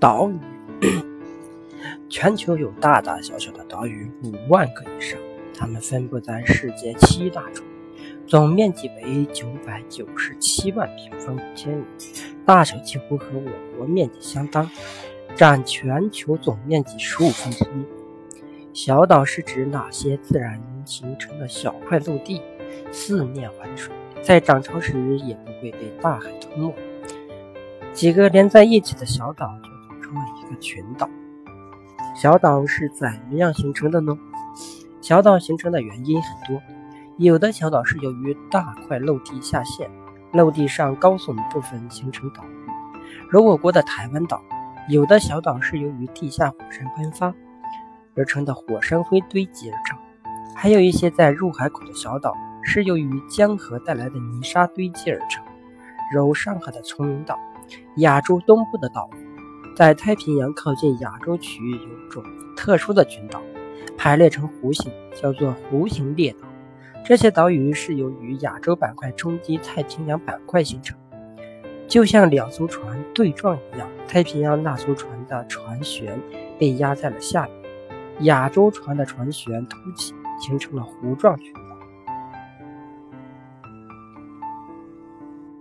岛屿，全球有大大小小的岛屿五万个以上，它们分布在世界七大洲，总面积为九百九十七万平方千米，大小几乎和我国面积相当，占全球总面积十五分之一。小岛是指哪些自然形成的小块陆地，四面环水，在涨潮时也不会被大海吞没。几个连在一起的小岛就一个群岛。小岛是怎么样形成的呢？小岛形成的原因很多，有的小岛是由于大块陆地下陷，陆地上高耸的部分形成岛屿，如我国的台湾岛；有的小岛是由于地下火山喷发而成的火山灰堆积而成；还有一些在入海口的小岛是由于江河带来的泥沙堆积而成，如上海的崇明岛。亚洲东部的岛，在太平洋靠近亚洲区域有种特殊的群岛，排列成弧形，叫做弧形列岛。这些岛屿是由于亚洲板块冲击太平洋板块形成，就像两艘船对撞一样。太平洋那艘船的船舷被压在了下面，亚洲船的船舷凸起，形成了弧状群岛。